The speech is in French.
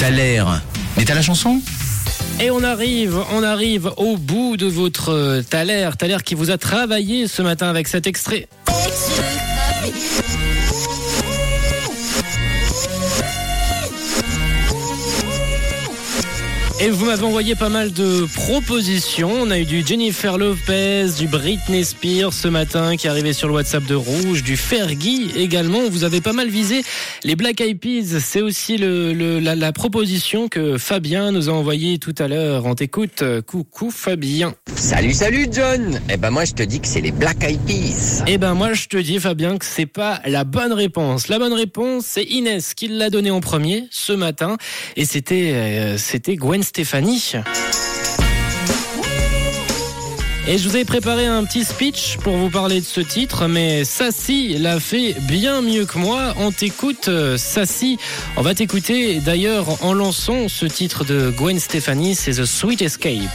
T'as l'air. Mais t'as la chanson? Et on arrive, on arrive au bout de votre euh, Thaler, Thaler qui vous a travaillé ce matin avec cet extrait. Et vous m'avez envoyé pas mal de propositions. On a eu du Jennifer Lopez, du Britney Spears ce matin qui est arrivé sur le WhatsApp de Rouge, du Fergie également. Vous avez pas mal visé les Black Eyed Peas. C'est aussi le, le- la, la proposition que Fabien nous a envoyée tout à l'heure. On t'écoute. Coucou Fabien. Salut, salut John Eh ben moi je te dis que c'est les Black Eyed Peas. Eh ben moi je te dis Fabien que c'est pas la bonne réponse. La bonne réponse c'est Inès qui l'a donné en premier ce matin et c'était euh, c'était Gwen Stefani. Et je vous ai préparé un petit speech pour vous parler de ce titre, mais Sassy l'a fait bien mieux que moi. On t'écoute, Sassy. On va t'écouter d'ailleurs en lançant ce titre de Gwen Stefani, c'est The Sweet Escape.